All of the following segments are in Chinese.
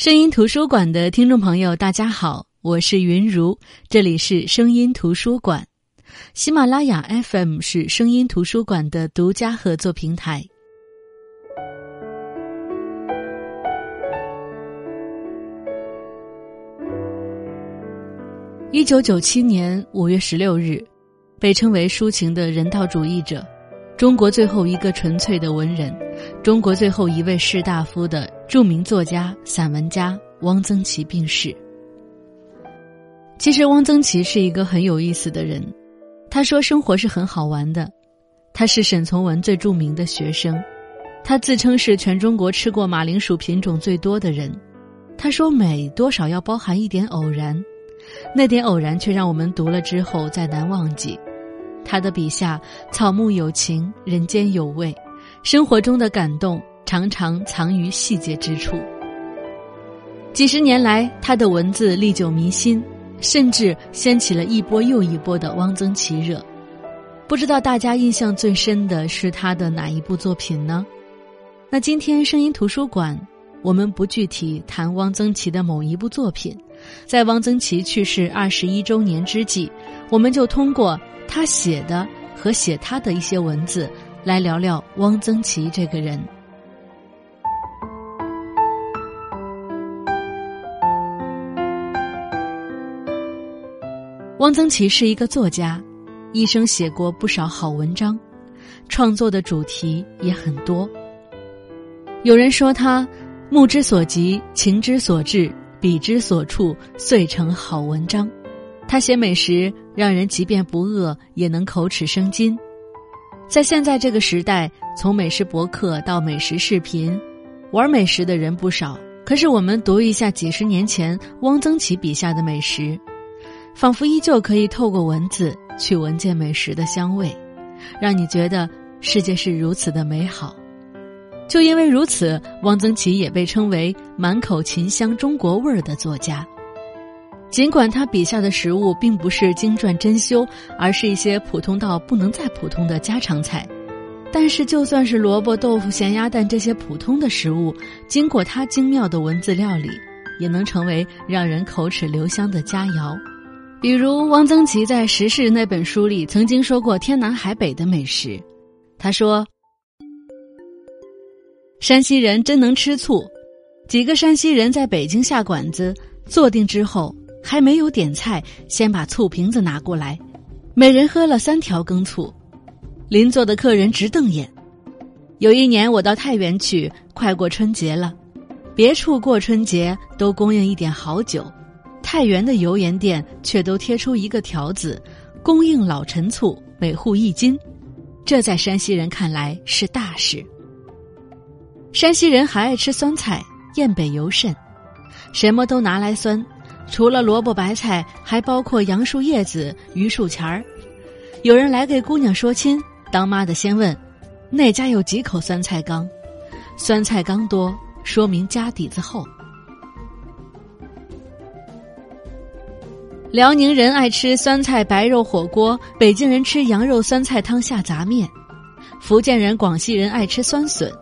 声音图书馆的听众朋友，大家好，我是云如，这里是声音图书馆。喜马拉雅 FM 是声音图书馆的独家合作平台。一九九七年五月十六日，被称为抒情的人道主义者。中国最后一个纯粹的文人，中国最后一位士大夫的著名作家、散文家汪曾祺病逝。其实，汪曾祺是一个很有意思的人。他说：“生活是很好玩的。”他是沈从文最著名的学生，他自称是全中国吃过马铃薯品种最多的人。他说：“美多少要包含一点偶然，那点偶然却让我们读了之后再难忘记。”他的笔下，草木有情，人间有味，生活中的感动常常藏于细节之处。几十年来，他的文字历久弥新，甚至掀起了一波又一波的汪曾祺热。不知道大家印象最深的是他的哪一部作品呢？那今天声音图书馆，我们不具体谈汪曾祺的某一部作品，在汪曾祺去世二十一周年之际，我们就通过。他写的和写他的一些文字，来聊聊汪曾祺这个人。汪曾祺是一个作家，一生写过不少好文章，创作的主题也很多。有人说他目之所及，情之所至，笔之所处，遂成好文章。他写美食，让人即便不饿也能口齿生津。在现在这个时代，从美食博客到美食视频，玩美食的人不少。可是我们读一下几十年前汪曾祺笔下的美食，仿佛依旧可以透过文字去闻见美食的香味，让你觉得世界是如此的美好。就因为如此，汪曾祺也被称为满口秦香中国味儿的作家。尽管他笔下的食物并不是精湛珍馐，而是一些普通到不能再普通的家常菜，但是就算是萝卜、豆腐、咸鸭蛋这些普通的食物，经过他精妙的文字料理，也能成为让人口齿留香的佳肴。比如汪曾祺在《食事》那本书里曾经说过天南海北的美食，他说：“山西人真能吃醋，几个山西人在北京下馆子，坐定之后。”还没有点菜，先把醋瓶子拿过来，每人喝了三条羹醋，邻座的客人直瞪眼。有一年我到太原去，快过春节了，别处过春节都供应一点好酒，太原的油盐店却都贴出一个条子，供应老陈醋，每户一斤，这在山西人看来是大事。山西人还爱吃酸菜，燕北尤甚，什么都拿来酸。除了萝卜白菜，还包括杨树叶子、榆树钱儿。有人来给姑娘说亲，当妈的先问：“那家有几口酸菜缸？”酸菜缸多，说明家底子厚。辽宁人爱吃酸菜白肉火锅，北京人吃羊肉酸菜汤下杂面，福建人、广西人爱吃酸笋。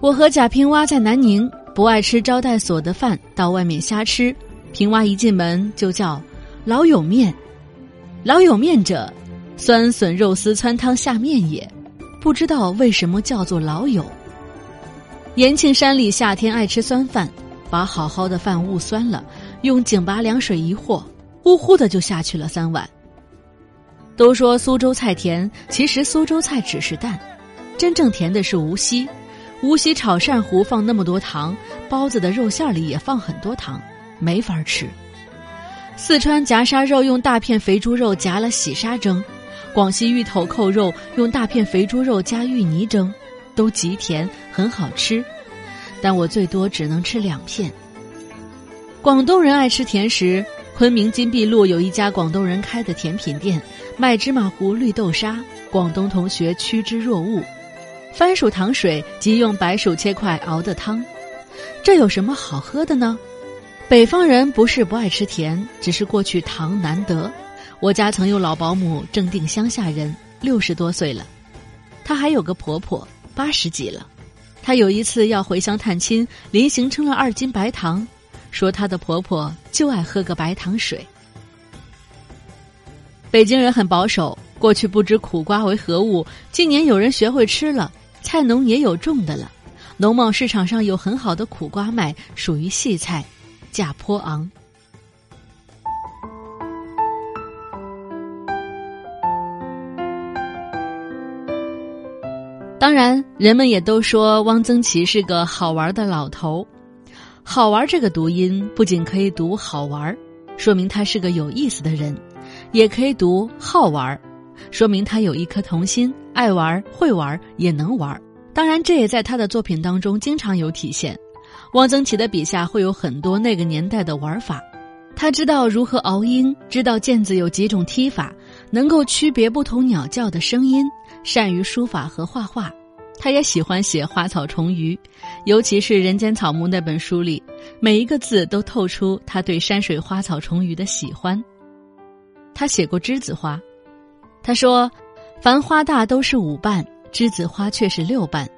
我和贾平凹在南宁，不爱吃招待所的饭，到外面瞎吃。平娃一进门就叫“老友面”，“老友面”者，酸笋肉丝汆汤下面也，不知道为什么叫做“老友”。延庆山里夏天爱吃酸饭，把好好的饭焐酸了，用井拔凉水一和，呼呼的就下去了三碗。都说苏州菜甜，其实苏州菜只是淡，真正甜的是无锡。无锡炒鳝糊放那么多糖，包子的肉馅里也放很多糖。没法吃。四川夹沙肉用大片肥猪肉夹了洗沙蒸，广西芋头扣肉用大片肥猪肉加芋泥蒸，都极甜，很好吃。但我最多只能吃两片。广东人爱吃甜食，昆明金碧路有一家广东人开的甜品店，卖芝麻糊、绿豆沙，广东同学趋之若鹜。番薯糖水即用白薯切块熬的汤，这有什么好喝的呢？北方人不是不爱吃甜，只是过去糖难得。我家曾有老保姆正定乡下人，六十多岁了，她还有个婆婆八十几了，她有一次要回乡探亲，临行称了二斤白糖，说她的婆婆就爱喝个白糖水。北京人很保守，过去不知苦瓜为何物，今年有人学会吃了，菜农也有种的了，农贸市场上有很好的苦瓜卖，属于细菜，价颇昂。当然，人们也都说汪曾祺是个好玩的老头。好玩这个读音不仅可以读好玩，说明他是个有意思的人；也可以读好玩，说明他有一颗童心，爱玩、会玩，也能玩。当然，这也在他的作品当中经常有体现。汪曾祺的笔下会有很多那个年代的玩法，他知道如何熬鹰，知道毽子有几种踢法，能够区别不同鸟叫的声音。善于书法和画画，他也喜欢写花草虫鱼，尤其是《人间草木》那本书里，每一个字都透出他对山水花草虫鱼的喜欢。他写过栀子花，他说：“凡花大都是五瓣，栀子花却是六瓣。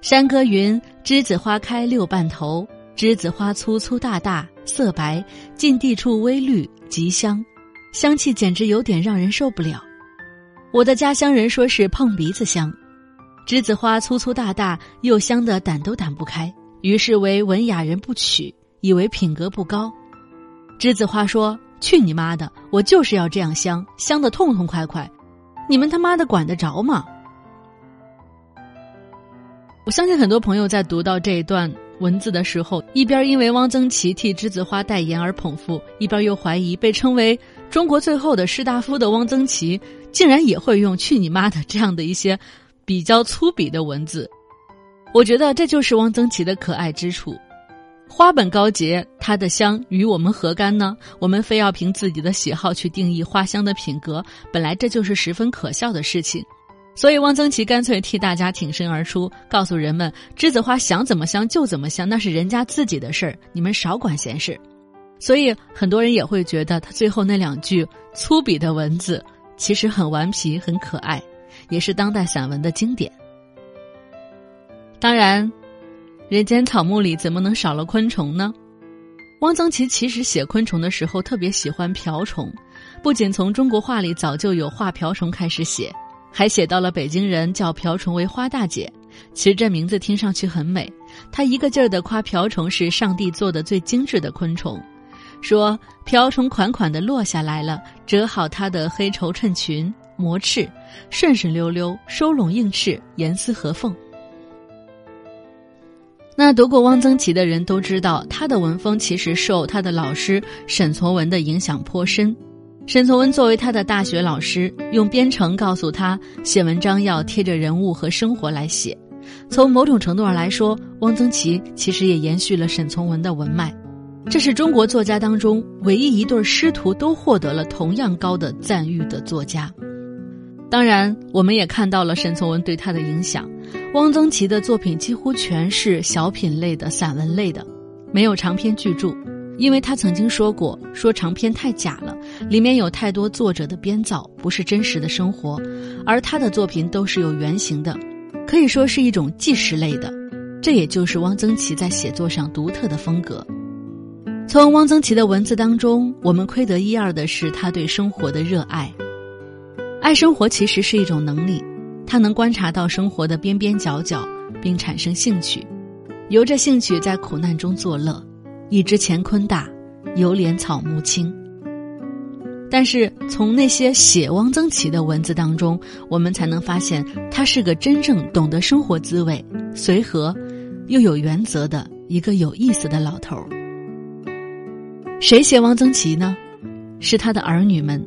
山歌云：栀子花开六瓣头，栀子花粗粗大大，色白，近地处微绿，极香，香气简直有点让人受不了。”我的家乡人说是碰鼻子香，栀子花粗粗大大又香的掸都掸不开，于是为文雅人不取，以为品格不高。栀子花说：“去你妈的！我就是要这样香，香的痛痛快快，你们他妈的管得着吗？”我相信很多朋友在读到这一段文字的时候，一边因为汪曾祺替栀子花代言而捧腹，一边又怀疑被称为中国最后的士大夫的汪曾祺。竟然也会用“去你妈的”这样的一些比较粗鄙的文字，我觉得这就是汪曾祺的可爱之处。花本高洁，它的香与我们何干呢？我们非要凭自己的喜好去定义花香的品格，本来这就是十分可笑的事情。所以汪曾祺干脆替大家挺身而出，告诉人们：栀子花想怎么香就怎么香，那是人家自己的事儿，你们少管闲事。所以很多人也会觉得他最后那两句粗鄙的文字。其实很顽皮，很可爱，也是当代散文的经典。当然，《人间草木》里怎么能少了昆虫呢？汪曾祺其实写昆虫的时候特别喜欢瓢虫，不仅从中国画里早就有画瓢虫开始写，还写到了北京人叫瓢虫为花大姐。其实这名字听上去很美，他一个劲儿的夸瓢虫是上帝做的最精致的昆虫。说瓢虫款款的落下来了，折好它的黑绸衬裙，磨翅，顺顺溜溜，收拢硬翅，严丝合缝。那读过汪曾祺的人都知道，他的文风其实受他的老师沈从文的影响颇深。沈从文作为他的大学老师，用编程告诉他，写文章要贴着人物和生活来写。从某种程度上来说，汪曾祺其实也延续了沈从文的文脉。这是中国作家当中唯一一对师徒都获得了同样高的赞誉的作家。当然，我们也看到了沈从文对他的影响。汪曾祺的作品几乎全是小品类的、散文类的，没有长篇巨著，因为他曾经说过：“说长篇太假了，里面有太多作者的编造，不是真实的生活。”而他的作品都是有原型的，可以说是一种纪实类的。这也就是汪曾祺在写作上独特的风格。从汪曾祺的文字当中，我们窥得一二的是他对生活的热爱。爱生活其实是一种能力，他能观察到生活的边边角角，并产生兴趣，由着兴趣在苦难中作乐。已知乾坤大，犹怜草木青。但是从那些写汪曾祺的文字当中，我们才能发现他是个真正懂得生活滋味、随和又有原则的一个有意思的老头儿。谁写汪曾祺呢？是他的儿女们。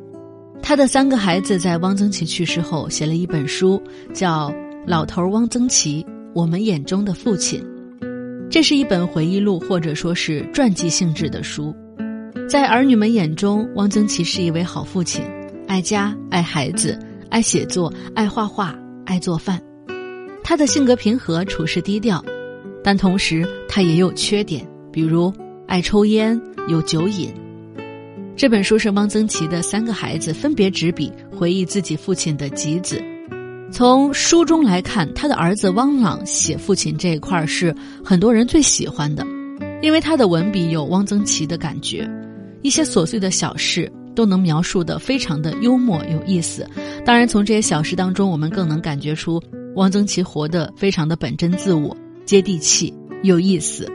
他的三个孩子在汪曾祺去世后写了一本书，叫《老头汪曾祺：我们眼中的父亲》。这是一本回忆录或者说是传记性质的书。在儿女们眼中，汪曾祺是一位好父亲，爱家、爱孩子、爱写作、爱画画、爱做饭。他的性格平和，处事低调，但同时他也有缺点，比如爱抽烟。有酒瘾。这本书是汪曾祺的三个孩子分别执笔回忆自己父亲的集子。从书中来看，他的儿子汪朗写父亲这一块是很多人最喜欢的，因为他的文笔有汪曾祺的感觉，一些琐碎的小事都能描述的非常的幽默有意思。当然，从这些小事当中，我们更能感觉出汪曾祺活得非常的本真自我、接地气、有意思。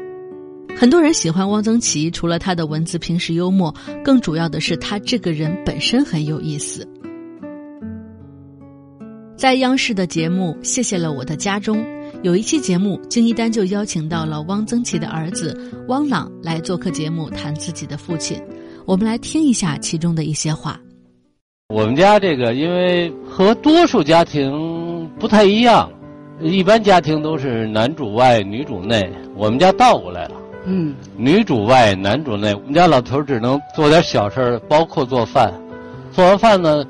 很多人喜欢汪曾祺，除了他的文字平时幽默，更主要的是他这个人本身很有意思。在央视的节目《谢谢了我的家》中，有一期节目，金一丹就邀请到了汪曾祺的儿子汪朗来做客节目，谈自己的父亲。我们来听一下其中的一些话。我们家这个，因为和多数家庭不太一样，一般家庭都是男主外女主内，我们家倒过来了。嗯，女主外，男主内。我们家老头只能做点小事包括做饭。做完饭呢，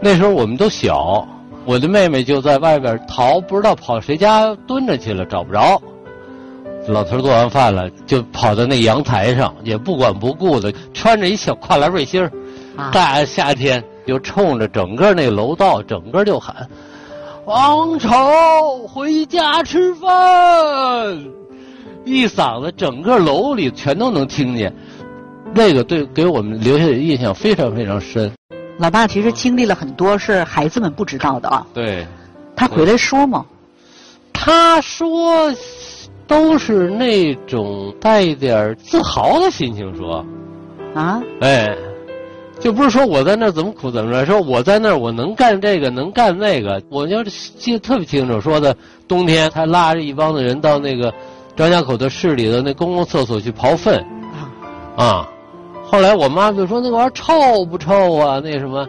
那时候我们都小，我的妹妹就在外边逃，不知道跑谁家蹲着去了，找不着。老头做完饭了，就跑到那阳台上，也不管不顾的，穿着一小跨栏背心儿，大夏天就冲着整个那楼道，整个就喊：“王丑，回家吃饭。”一嗓子，整个楼里全都能听见，那个对给我们留下的印象非常非常深。老爸其实经历了很多是孩子们不知道的啊。对。他回来说吗？他说，都是那种带点自豪的心情说。啊。哎，就不是说我在那儿怎么苦怎么着，说我在那儿我能干这个能干那个，我就记得特别清楚。说的冬天他拉着一帮子人到那个。张家口的市里的那公共厕所去刨粪，啊，后来我妈就说那玩意儿臭不臭啊？那什么，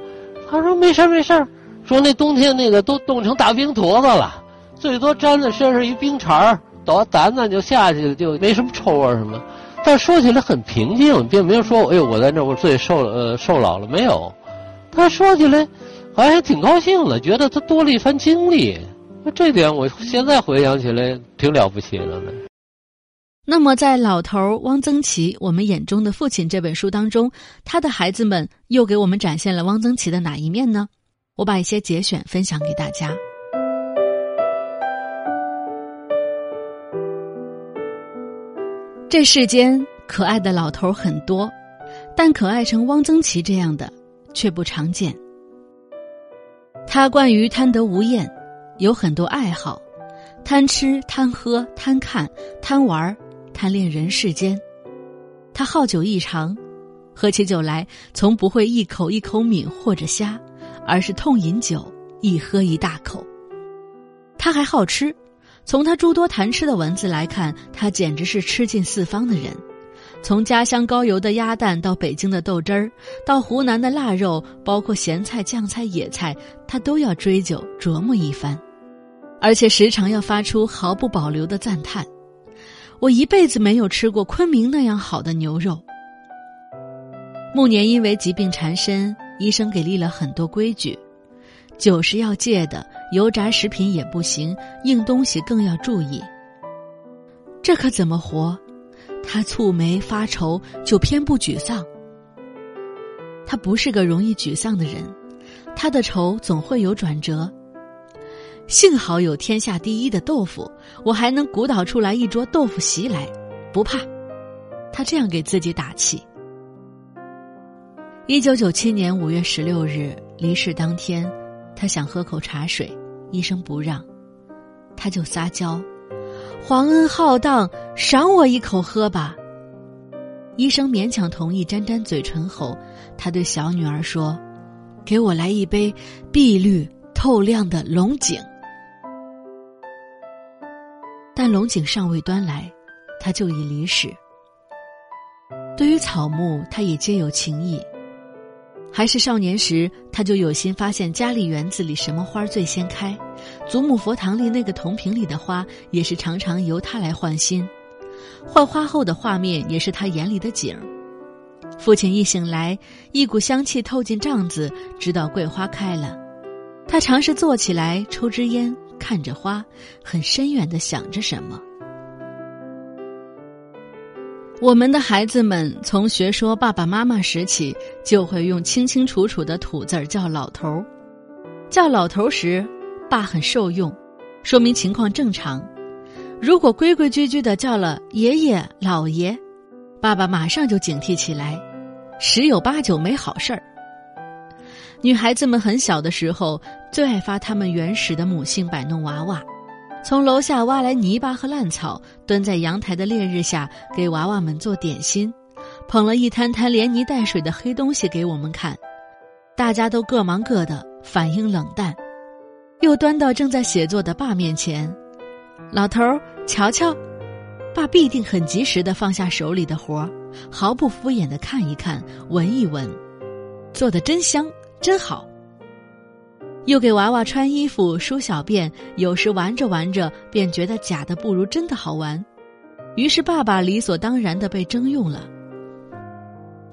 她说没事没事说那冬天那个都冻成大冰坨子了，最多粘在身上一冰碴儿，倒掸掸就下去了，就没什么臭味什么。但说起来很平静，并没有说哎呦我在那我最受呃受老了没有。他说起来好像还挺高兴的，觉得他多了一番经历，这点我现在回想起来挺了不起的呢。那么，在老头汪曾祺我们眼中的父亲这本书当中，他的孩子们又给我们展现了汪曾祺的哪一面呢？我把一些节选分享给大家。这世间可爱的老头很多，但可爱成汪曾祺这样的却不常见。他惯于贪得无厌，有很多爱好，贪吃、贪喝、贪看、贪玩儿。贪恋人世间，他好酒异常，喝起酒来从不会一口一口抿或者呷，而是痛饮酒，一喝一大口。他还好吃，从他诸多谈吃的文字来看，他简直是吃尽四方的人。从家乡高邮的鸭蛋到北京的豆汁儿，到湖南的腊肉，包括咸菜、酱菜、野菜，他都要追究琢磨一番，而且时常要发出毫不保留的赞叹。我一辈子没有吃过昆明那样好的牛肉。暮年因为疾病缠身，医生给立了很多规矩：酒是要戒的，油炸食品也不行，硬东西更要注意。这可怎么活？他蹙眉发愁，就偏不沮丧。他不是个容易沮丧的人，他的愁总会有转折。幸好有天下第一的豆腐，我还能鼓捣出来一桌豆腐席来，不怕。他这样给自己打气。一九九七年五月十六日离世当天，他想喝口茶水，医生不让，他就撒娇：“皇恩浩荡，赏我一口喝吧。”医生勉强同意，沾沾嘴唇后，他对小女儿说：“给我来一杯碧绿透亮的龙井。”龙井尚未端来，他就已离世。对于草木，他也皆有情意。还是少年时，他就有心发现家里园子里什么花最先开，祖母佛堂里那个铜瓶里的花，也是常常由他来换新。换花后的画面，也是他眼里的景。父亲一醒来，一股香气透进帐子，知道桂花开了。他尝试坐起来抽支烟。看着花，很深远的想着什么。我们的孩子们从学说爸爸妈妈时起，就会用清清楚楚的土字儿叫老头儿。叫老头儿时，爸很受用，说明情况正常。如果规规矩矩的叫了爷爷、姥爷，爸爸马上就警惕起来，十有八九没好事儿。女孩子们很小的时候，最爱发他们原始的母性摆弄娃娃，从楼下挖来泥巴和烂草，蹲在阳台的烈日下给娃娃们做点心，捧了一摊摊连泥带水的黑东西给我们看，大家都各忙各的，反应冷淡，又端到正在写作的爸面前，老头儿瞧瞧，爸必定很及时的放下手里的活儿，毫不敷衍的看一看，闻一闻，做的真香。真好。又给娃娃穿衣服、梳小辫，有时玩着玩着便觉得假的不如真的好玩，于是爸爸理所当然的被征用了。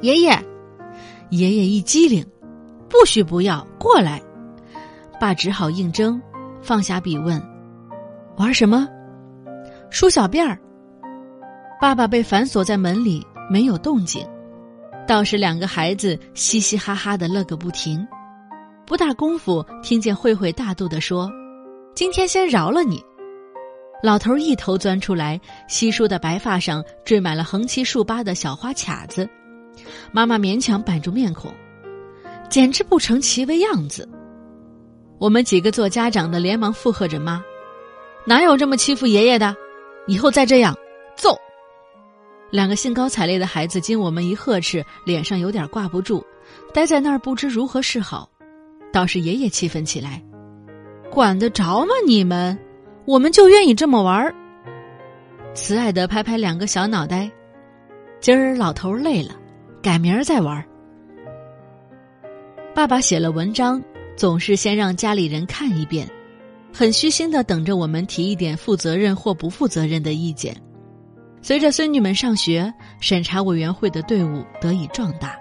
爷爷，爷爷一机灵，不许不要过来，爸只好应征，放下笔问：“玩什么？”梳小辫儿。爸爸被反锁在门里，没有动静。倒是两个孩子嘻嘻哈哈的乐个不停，不大功夫，听见慧慧大度的说：“今天先饶了你。”老头一头钻出来，稀疏的白发上缀满了横七竖八的小花卡子。妈妈勉强板住面孔，简直不成其为样子。我们几个做家长的连忙附和着妈：“哪有这么欺负爷爷的？以后再这样，揍！”两个兴高采烈的孩子经我们一呵斥，脸上有点挂不住，待在那儿不知如何是好。倒是爷爷气愤起来：“管得着吗你们？我们就愿意这么玩儿。”慈爱的拍拍两个小脑袋：“今儿老头累了，改明儿再玩。”爸爸写了文章，总是先让家里人看一遍，很虚心的等着我们提一点负责任或不负责任的意见。随着孙女们上学，审查委员会的队伍得以壮大。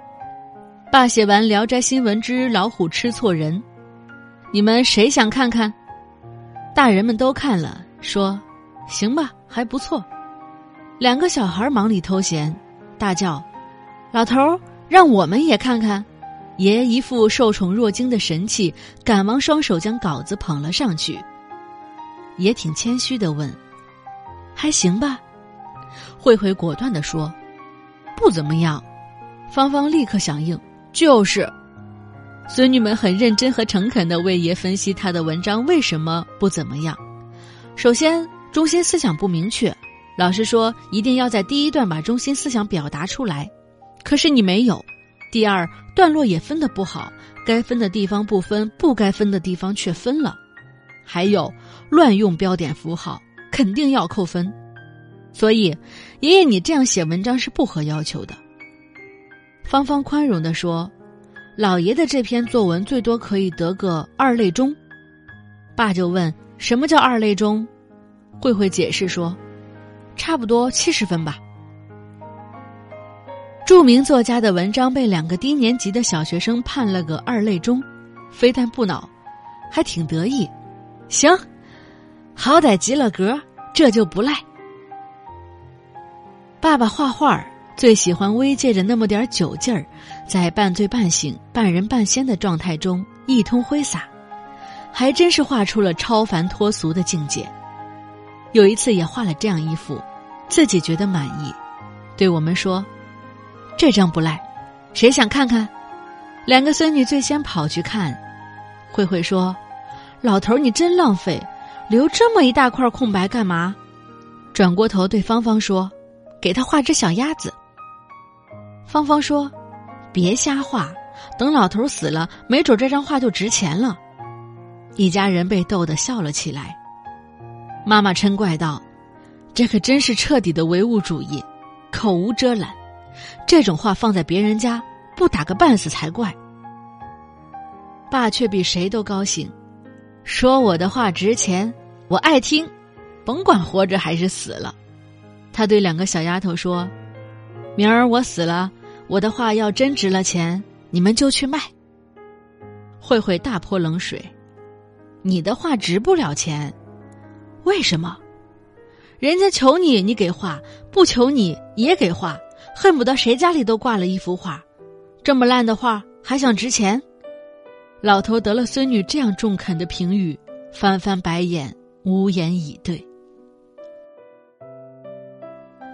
爸写完《聊斋新闻之老虎吃错人》，你们谁想看看？大人们都看了，说：“行吧，还不错。”两个小孩忙里偷闲，大叫：“老头，让我们也看看！”爷爷一副受宠若惊的神气，赶忙双手将稿子捧了上去，也挺谦虚的问：“还行吧？”慧慧果断的说：“不怎么样。”芳芳立刻响应：“就是。”孙女们很认真和诚恳的为爷分析他的文章为什么不怎么样。首先，中心思想不明确，老师说一定要在第一段把中心思想表达出来，可是你没有。第二，段落也分的不好，该分的地方不分，不该分的地方却分了。还有，乱用标点符号，肯定要扣分。所以，爷爷，你这样写文章是不合要求的。芳芳宽容的说：“老爷的这篇作文最多可以得个二类中。”爸就问：“什么叫二类中？”慧慧解释说：“差不多七十分吧。”著名作家的文章被两个低年级的小学生判了个二类中，非但不恼，还挺得意。行，好歹及了格，这就不赖。爸爸画画最喜欢微借着那么点酒劲儿，在半醉半醒、半人半仙的状态中一通挥洒，还真是画出了超凡脱俗的境界。有一次也画了这样一幅，自己觉得满意，对我们说：“这张不赖，谁想看看？”两个孙女最先跑去看，慧慧说：“老头你真浪费，留这么一大块空白干嘛？”转过头对芳芳说。给他画只小鸭子。芳芳说：“别瞎画，等老头死了，没准这张画就值钱了。”一家人被逗得笑了起来。妈妈嗔怪道：“这可真是彻底的唯物主义，口无遮拦。这种话放在别人家，不打个半死才怪。”爸却比谁都高兴，说：“我的话值钱，我爱听，甭管活着还是死了。”他对两个小丫头说：“明儿我死了，我的画要真值了钱，你们就去卖。”慧慧大泼冷水：“你的画值不了钱，为什么？人家求你，你给画；不求你也给画，恨不得谁家里都挂了一幅画。这么烂的画还想值钱？”老头得了孙女这样中肯的评语，翻翻白眼，无言以对。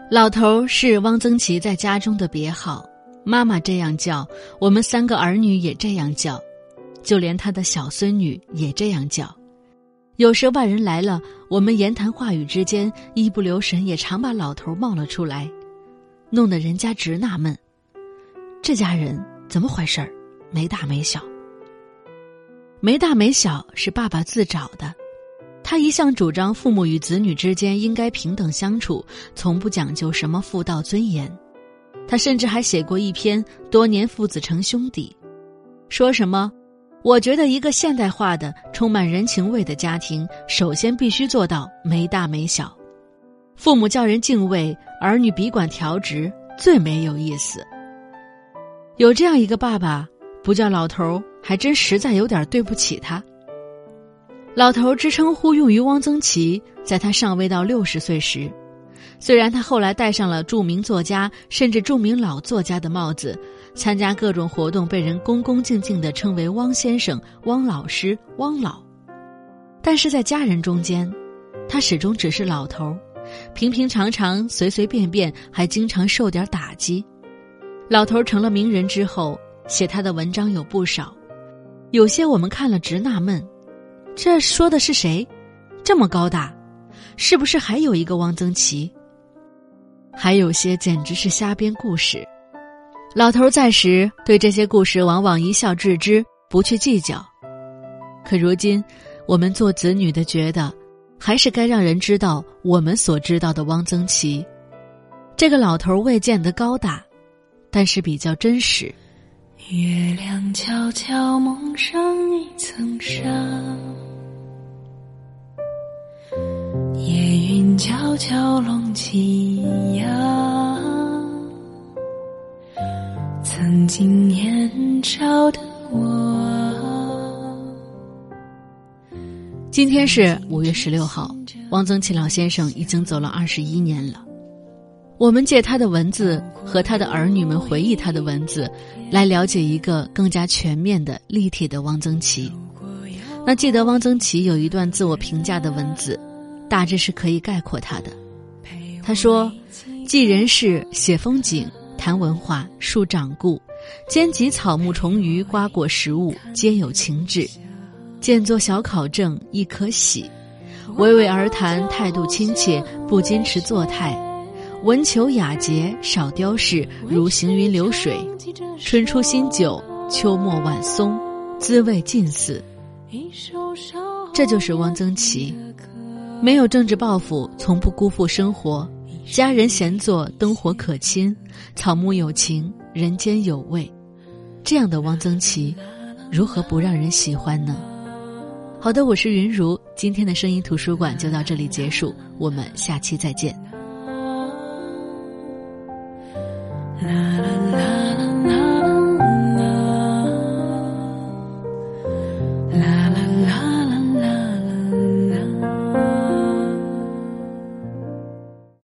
老头是汪曾祺在家中的别号，妈妈这样叫，我们三个儿女也这样叫，就连他的小孙女也这样叫。有时外人来了，我们言谈话语之间，一不留神也常把老头冒了出来，弄得人家直纳闷：这家人怎么回事儿？没大没小。没大没小是爸爸自找的，他一向主张父母与子女之间应该平等相处，从不讲究什么妇道尊严。他甚至还写过一篇《多年父子成兄弟》，说什么。我觉得一个现代化的、充满人情味的家庭，首先必须做到没大没小。父母叫人敬畏，儿女笔管调直，最没有意思。有这样一个爸爸，不叫老头儿，还真实在有点对不起他。老头儿之称呼用于汪曾祺，在他尚未到六十岁时，虽然他后来戴上了著名作家甚至著名老作家的帽子。参加各种活动，被人恭恭敬敬地称为汪先生、汪老师、汪老，但是在家人中间，他始终只是老头儿，平平常常、随随便便，还经常受点打击。老头儿成了名人之后，写他的文章有不少，有些我们看了直纳闷：这说的是谁？这么高大，是不是还有一个汪曾祺？还有些简直是瞎编故事。老头在时，对这些故事往往一笑置之，不去计较。可如今，我们做子女的觉得，还是该让人知道我们所知道的汪曾祺。这个老头未见得高大，但是比较真实。月亮悄悄蒙上一层纱，夜云悄悄拢起呀。曾经年少的我。今天是五月十六号，汪曾祺老先生已经走了二十一年了。我们借他的文字和他的儿女们回忆他的文字，来了解一个更加全面的立体的汪曾祺。那记得汪曾祺有一段自我评价的文字，大致是可以概括他的。他说：“记人事，写风景。”谈文化，述掌故，兼及草木虫鱼、瓜果食物，皆有情致。见作小考证，亦可喜。娓娓而谈，态度亲切，不矜持作态。文求雅洁，少雕饰，如行云流水。春出新酒，秋末晚松，滋味近似。这就是汪曾祺，没有政治抱负，从不辜负生活。家人闲坐，灯火可亲，草木有情，人间有味。这样的汪曾祺，如何不让人喜欢呢？好的，我是云如，今天的声音图书馆就到这里结束，我们下期再见。啦啦